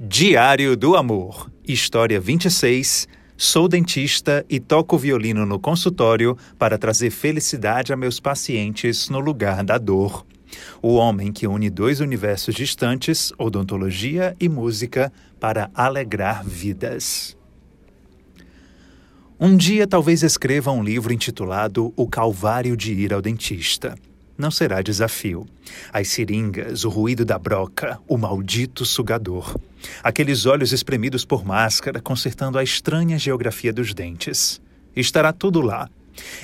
Diário do Amor, História 26. Sou dentista e toco violino no consultório para trazer felicidade a meus pacientes no lugar da dor. O homem que une dois universos distantes, odontologia e música, para alegrar vidas. Um dia talvez escreva um livro intitulado O Calvário de Ir ao Dentista não será desafio. As seringas, o ruído da broca, o maldito sugador. Aqueles olhos espremidos por máscara consertando a estranha geografia dos dentes. Estará tudo lá.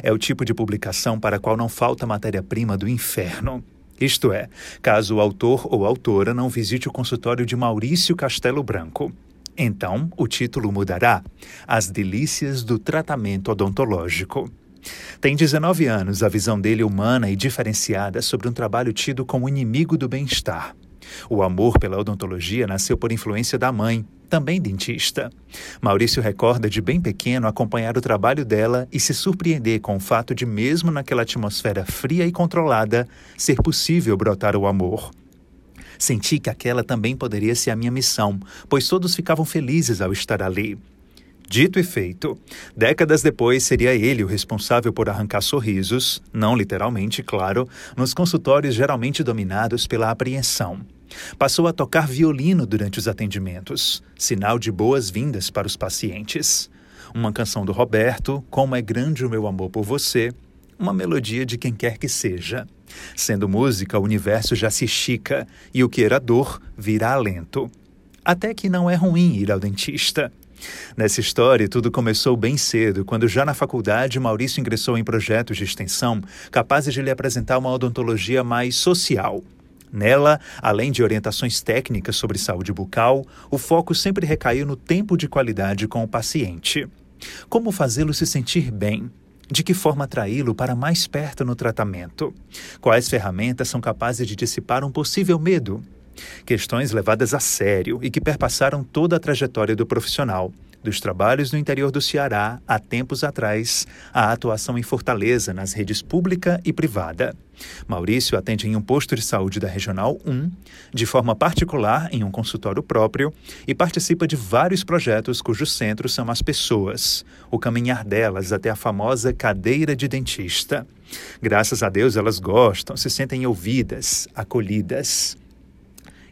É o tipo de publicação para a qual não falta matéria-prima do inferno. Isto é, caso o autor ou autora não visite o consultório de Maurício Castelo Branco. Então, o título mudará: As Delícias do Tratamento Odontológico. Tem 19 anos, a visão dele humana e diferenciada sobre um trabalho tido como inimigo do bem-estar. O amor pela odontologia nasceu por influência da mãe, também dentista. Maurício recorda de bem pequeno acompanhar o trabalho dela e se surpreender com o fato de, mesmo naquela atmosfera fria e controlada, ser possível brotar o amor. Senti que aquela também poderia ser a minha missão, pois todos ficavam felizes ao estar ali. Dito e feito. Décadas depois, seria ele o responsável por arrancar sorrisos, não literalmente, claro, nos consultórios geralmente dominados pela apreensão. Passou a tocar violino durante os atendimentos, sinal de boas-vindas para os pacientes. Uma canção do Roberto, Como é Grande o Meu Amor por Você, uma melodia de quem quer que seja. Sendo música, o universo já se estica e o que era dor vira alento. Até que não é ruim ir ao dentista. Nessa história, tudo começou bem cedo, quando já na faculdade Maurício ingressou em projetos de extensão capazes de lhe apresentar uma odontologia mais social. Nela, além de orientações técnicas sobre saúde bucal, o foco sempre recaiu no tempo de qualidade com o paciente. Como fazê-lo se sentir bem? De que forma atraí-lo para mais perto no tratamento? Quais ferramentas são capazes de dissipar um possível medo? Questões levadas a sério e que perpassaram toda a trajetória do profissional, dos trabalhos no interior do Ceará há tempos atrás, à atuação em Fortaleza nas redes pública e privada. Maurício atende em um posto de saúde da Regional 1, de forma particular em um consultório próprio, e participa de vários projetos cujos centros são as pessoas, o caminhar delas até a famosa cadeira de dentista. Graças a Deus elas gostam, se sentem ouvidas, acolhidas.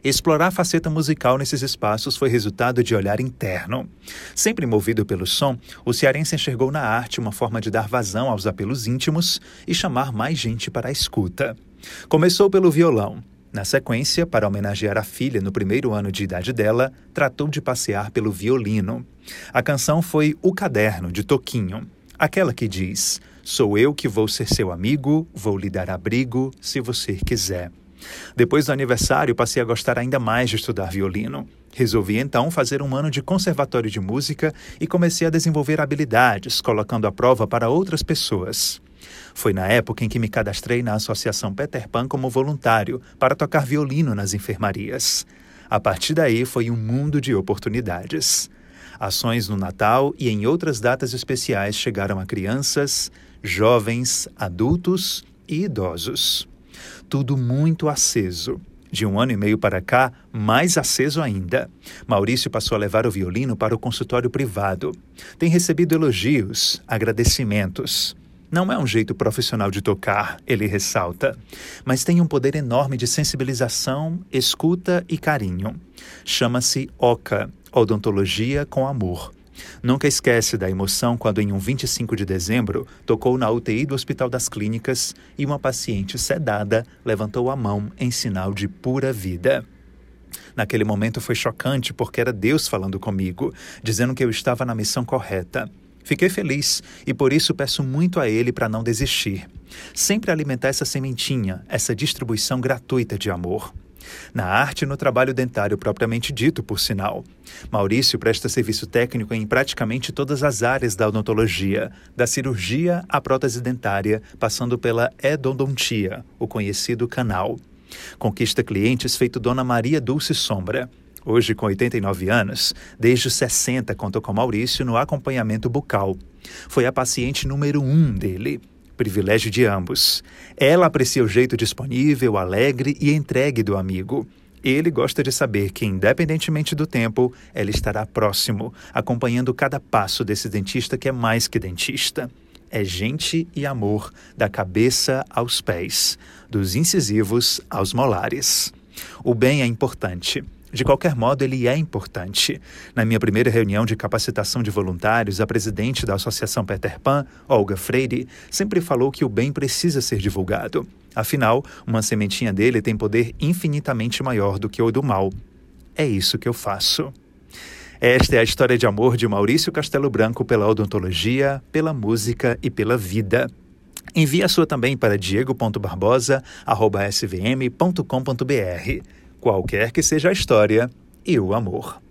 Explorar a faceta musical nesses espaços foi resultado de olhar interno. Sempre movido pelo som, o cearense enxergou na arte uma forma de dar vazão aos apelos íntimos e chamar mais gente para a escuta. Começou pelo violão. Na sequência, para homenagear a filha no primeiro ano de idade dela, tratou de passear pelo violino. A canção foi O Caderno, de Toquinho. Aquela que diz: Sou eu que vou ser seu amigo, vou lhe dar abrigo, se você quiser. Depois do aniversário, passei a gostar ainda mais de estudar violino. Resolvi então fazer um ano de conservatório de música e comecei a desenvolver habilidades, colocando à prova para outras pessoas. Foi na época em que me cadastrei na Associação Peter Pan como voluntário para tocar violino nas enfermarias. A partir daí foi um mundo de oportunidades. Ações no Natal e em outras datas especiais chegaram a crianças, jovens, adultos e idosos tudo muito aceso. De um ano e meio para cá, mais aceso ainda. Maurício passou a levar o violino para o consultório privado. Tem recebido elogios, agradecimentos. Não é um jeito profissional de tocar, ele ressalta, mas tem um poder enorme de sensibilização, escuta e carinho. Chama-se OCA, Odontologia com Amor. Nunca esquece da emoção quando, em um 25 de dezembro, tocou na UTI do Hospital das Clínicas e uma paciente sedada levantou a mão em sinal de pura vida. Naquele momento foi chocante porque era Deus falando comigo, dizendo que eu estava na missão correta. Fiquei feliz e por isso peço muito a Ele para não desistir. Sempre alimentar essa sementinha, essa distribuição gratuita de amor na arte e no trabalho dentário propriamente dito, por sinal. Maurício presta serviço técnico em praticamente todas as áreas da odontologia, da cirurgia à prótese dentária, passando pela endodontia, o conhecido canal. Conquista clientes feito Dona Maria Dulce Sombra. Hoje, com 89 anos, desde os 60 contou com Maurício no acompanhamento bucal. Foi a paciente número um dele privilégio de ambos. Ela aprecia o jeito disponível, alegre e entregue do amigo. Ele gosta de saber que, independentemente do tempo, ela estará próximo, acompanhando cada passo desse dentista que é mais que dentista. É gente e amor, da cabeça aos pés, dos incisivos aos molares. O bem é importante. De qualquer modo, ele é importante. Na minha primeira reunião de capacitação de voluntários, a presidente da Associação Peter Pan, Olga Freire, sempre falou que o bem precisa ser divulgado. Afinal, uma sementinha dele tem poder infinitamente maior do que o do mal. É isso que eu faço. Esta é a história de amor de Maurício Castelo Branco pela odontologia, pela música e pela vida. Envie a sua também para diego.barbosa.svm.com.br qualquer que seja a história e o amor.